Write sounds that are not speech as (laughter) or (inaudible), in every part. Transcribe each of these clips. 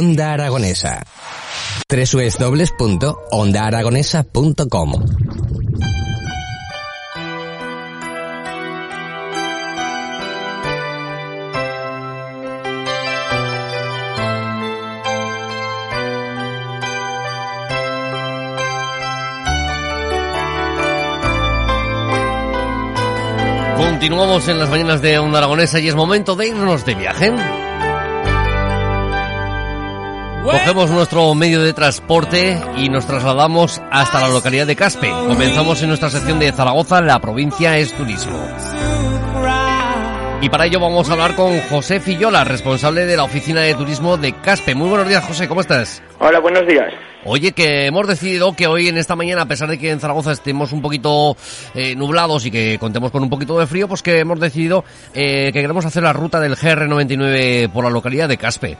Onda Aragonesa. www.ondaaragonesa.com Continuamos en las mañanas de Onda Aragonesa y es momento de irnos de viaje. Cogemos nuestro medio de transporte y nos trasladamos hasta la localidad de Caspe. Comenzamos en nuestra sección de Zaragoza, la provincia es turismo. Y para ello vamos a hablar con José Fillola, responsable de la oficina de turismo de Caspe. Muy buenos días, José, ¿cómo estás? Hola, buenos días. Oye, que hemos decidido que hoy en esta mañana, a pesar de que en Zaragoza estemos un poquito eh, nublados y que contemos con un poquito de frío, pues que hemos decidido eh, que queremos hacer la ruta del GR99 por la localidad de Caspe.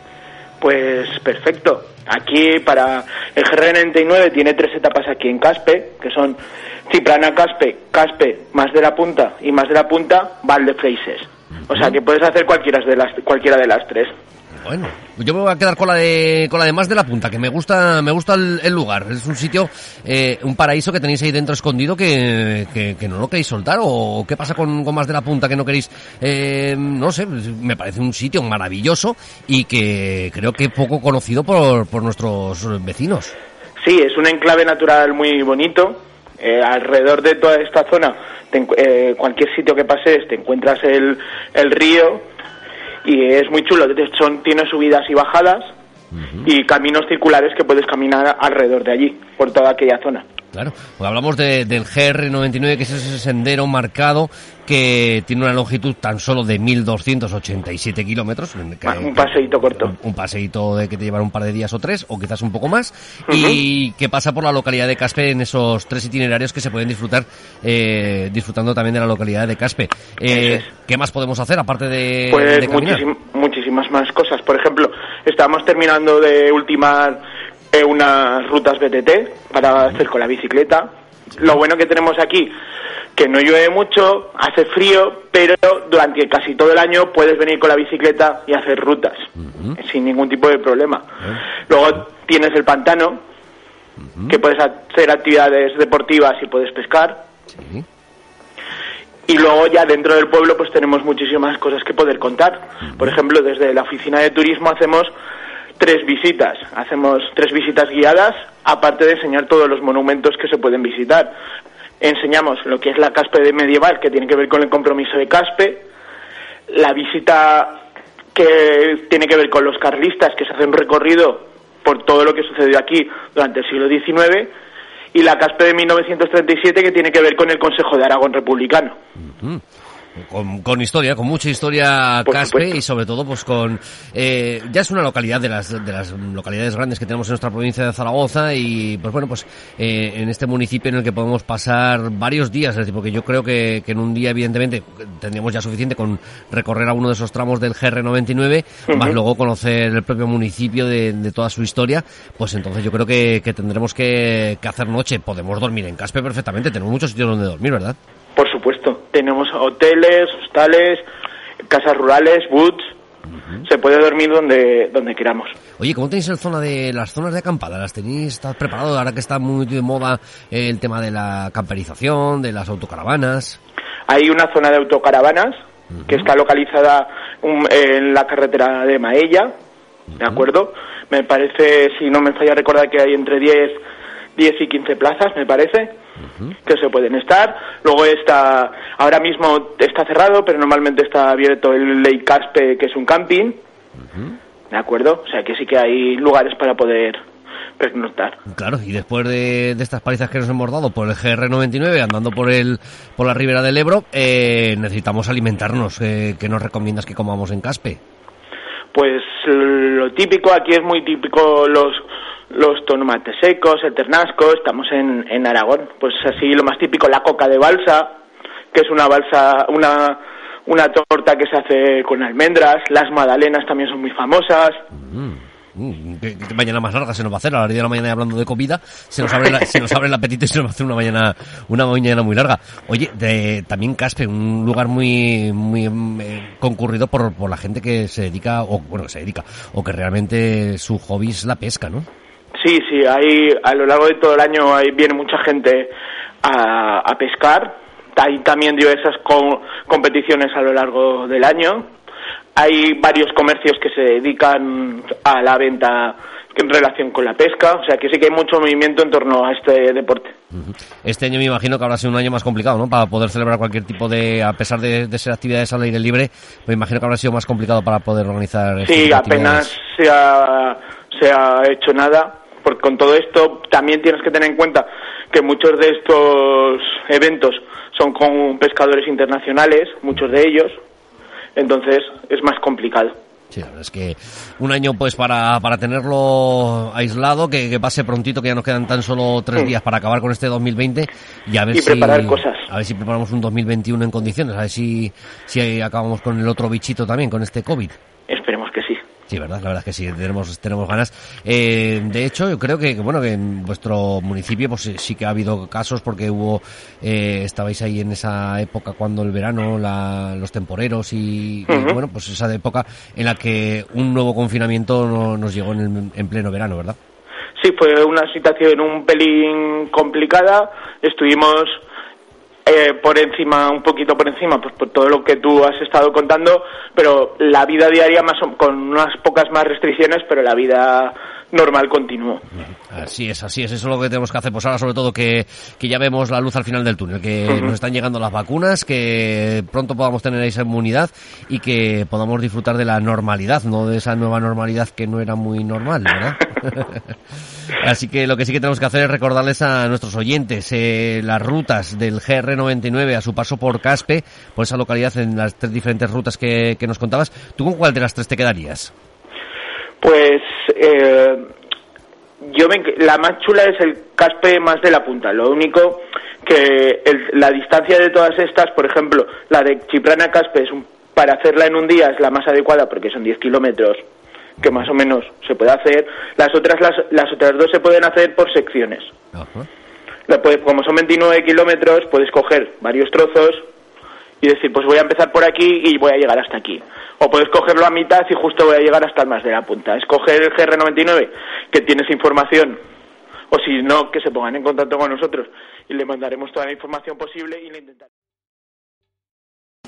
Pues perfecto. Aquí para el GR99 tiene tres etapas aquí en Caspe, que son Ciprana Caspe, Caspe, más de la punta y más de la punta, Valde Freises. O sea que puedes hacer cualquiera de las, cualquiera de las tres. Bueno, yo me voy a quedar con la de con la de más de la punta, que me gusta me gusta el, el lugar. Es un sitio, eh, un paraíso que tenéis ahí dentro escondido que, no lo queréis soltar. ¿O qué pasa con, más de la punta que no queréis? Eh, no sé, me parece un sitio maravilloso y que creo que poco conocido por, por nuestros vecinos. Sí, es un enclave natural muy bonito. Eh, alrededor de toda esta zona, te eh, cualquier sitio que pases, te encuentras el, el río y es muy chulo. De- Son, tiene subidas y bajadas y caminos circulares que puedes caminar alrededor de allí, por toda aquella zona. Claro, pues hablamos de- del GR99, que es ese sendero marcado que tiene una longitud tan solo de 1.287 kilómetros. Un paseíto corto. un, un paseíto de que te llevará un par de días o tres, o quizás un poco más, y que pasa por la localidad de Caspe en esos tres itinerarios que se pueden disfrutar, eh, disfrutando también de la localidad de Caspe. Eh. ¿Qué más podemos hacer aparte de, Pues de caminar? muchísim- muchísimas más cosas. Por ejemplo, estamos terminando de ultimar eh, unas rutas BTT para hacer con la bicicleta. Lo bueno que tenemos aquí, que no llueve mucho, hace frío, pero durante casi todo el año puedes venir con la bicicleta y hacer rutas sin ningún tipo de problema. Luego tienes el pantano, que puedes hacer actividades deportivas y puedes pescar. Sí. Y luego ya dentro del pueblo pues tenemos muchísimas cosas que poder contar. Por ejemplo, desde la oficina de turismo hacemos tres visitas. Hacemos tres visitas guiadas, aparte de enseñar todos los monumentos que se pueden visitar. Enseñamos lo que es la Caspe de medieval, que tiene que ver con el compromiso de Caspe, la visita que tiene que ver con los carlistas, que se hace un recorrido por todo lo que sucedió aquí durante el siglo XIX, y la Caspe de 1937, que tiene que ver con el Consejo de Aragón Republicano. Con, con historia, con mucha historia Por Caspe supuesto. y sobre todo pues con... eh, ya es una localidad de las, de las localidades grandes que tenemos en nuestra provincia de Zaragoza y pues bueno, pues eh, en este municipio en el que podemos pasar varios días, es decir, porque yo creo que, que en un día evidentemente tendríamos ya suficiente con recorrer alguno de esos tramos del GR99, más luego conocer el propio municipio de, de toda su historia, pues entonces yo creo que, que tendremos que, que hacer noche. Podemos dormir en Caspe perfectamente, tenemos muchos sitios donde dormir, ¿verdad? Por supuesto, tenemos hoteles, hostales, casas rurales, boots. Se puede dormir donde, donde queramos. Oye, ¿cómo tenéis el zona de las zonas de acampada? ¿Las tenéis estás preparado ahora que está muy de moda el tema de la camperización, de las autocaravanas? Hay una zona de autocaravanas que está localizada en la carretera de Maella, ¿de acuerdo? Me parece, si no me falla recordar que hay entre 10, 10 y 15 plazas, me parece, que se pueden estar. Luego está, ahora mismo está cerrado, pero normalmente está abierto el Lake Caspe, que es un camping, ¿de acuerdo? O sea que sí que hay lugares para poder pernoctar. Claro, y después de, de estas palizas que nos hemos dado por el GR99, andando por el por la ribera del Ebro, eh, necesitamos alimentarnos. Eh, ¿Qué nos recomiendas que comamos en Caspe? Pues lo típico, aquí es muy típico los los tomates secos, el ternasco, estamos en, en Aragón, pues así lo más típico, la coca de balsa, que es una balsa, una, una torta que se hace con almendras, las magdalenas también son muy famosas. Mm, qué, qué mañana más larga se nos va a hacer. A las 10 de la mañana hablando de comida se nos abre la- se nos abre el apetito y se nos va a hacer una mañana una mañana muy larga. Oye de, también Caspe un lugar muy muy mm, eh, concurrido por, por la gente que se dedica o bueno que se dedica o que realmente su hobby es la pesca no Sí, sí, hay, a lo largo de todo el año hay, viene mucha gente a, a pescar. Hay también diversas co- competiciones a lo largo del año. Hay varios comercios que se dedican a la venta en relación con la pesca, o sea que sí que hay mucho movimiento en torno a este deporte. Este año me imagino que habrá sido un año más complicado, ¿no? Para poder celebrar cualquier tipo de, a pesar de, de ser actividades al aire libre, me imagino que habrá sido más complicado para poder organizar. este Sí, apenas se ha, se ha hecho nada, porque con todo esto también tienes que tener en cuenta que muchos de estos eventos son con pescadores internacionales, muchos de ellos, entonces es más complicado. Sí, la verdad es que un año pues para, para tenerlo aislado, que, que pase prontito, que ya nos quedan tan solo tres Sí. días para acabar con este 2020 y a ver Y si preparar cosas. a ver si preparamos un 2021 en condiciones, a ver si, si acabamos con el otro bichito también, con este COVID. Sí. Verdad, la verdad es que sí, tenemos, tenemos ganas. Eh, de hecho, yo creo que, bueno, que en vuestro municipio pues sí- que ha habido casos porque hubo, eh, estabais ahí en esa época cuando el verano, la- los temporeros y, y, bueno, pues esa época en la que un nuevo confinamiento no- nos llegó en, el- en pleno verano, ¿verdad? Sí, fue una situación un pelín complicada. Estuvimos eh, por encima, un poquito por encima, pues por todo lo que tú has estado contando, pero la vida diaria más o- con unas pocas más restricciones, pero la vida normal continuó. Así es, así es, eso es lo que tenemos que hacer. Pues ahora sobre todo que, que ya vemos la luz al final del túnel, que nos están llegando las vacunas, que pronto podamos tener esa inmunidad y que podamos disfrutar de la normalidad, no de esa nueva normalidad que no era muy normal, ¿verdad? (laughs) (laughs) Así que lo que sí que tenemos que hacer es recordarles a nuestros oyentes eh, las rutas del GR99 a su paso por Caspe, por esa localidad en las tres diferentes rutas que, que nos contabas. ¿Tú con cuál de las tres te quedarías? Pues eh, yo me, la más chula es el caspe más de la punta. Lo único que el- la distancia de todas estas, por ejemplo, la de Chiprana Caspe es un- para hacerla en un día es la más adecuada porque son 10 kilómetros que más o menos se puede hacer. Las otras las, las otras dos se pueden hacer por secciones. Ajá. La como son 29 kilómetros, puedes coger varios trozos y decir, pues voy a empezar por aquí y voy a llegar hasta aquí. O puedes cogerlo a mitad y justo voy a llegar hasta el más de la punta. Escoger el GR99, que tienes información, o si no, que se pongan en contacto con nosotros y le mandaremos toda la información posible y le intentaremos.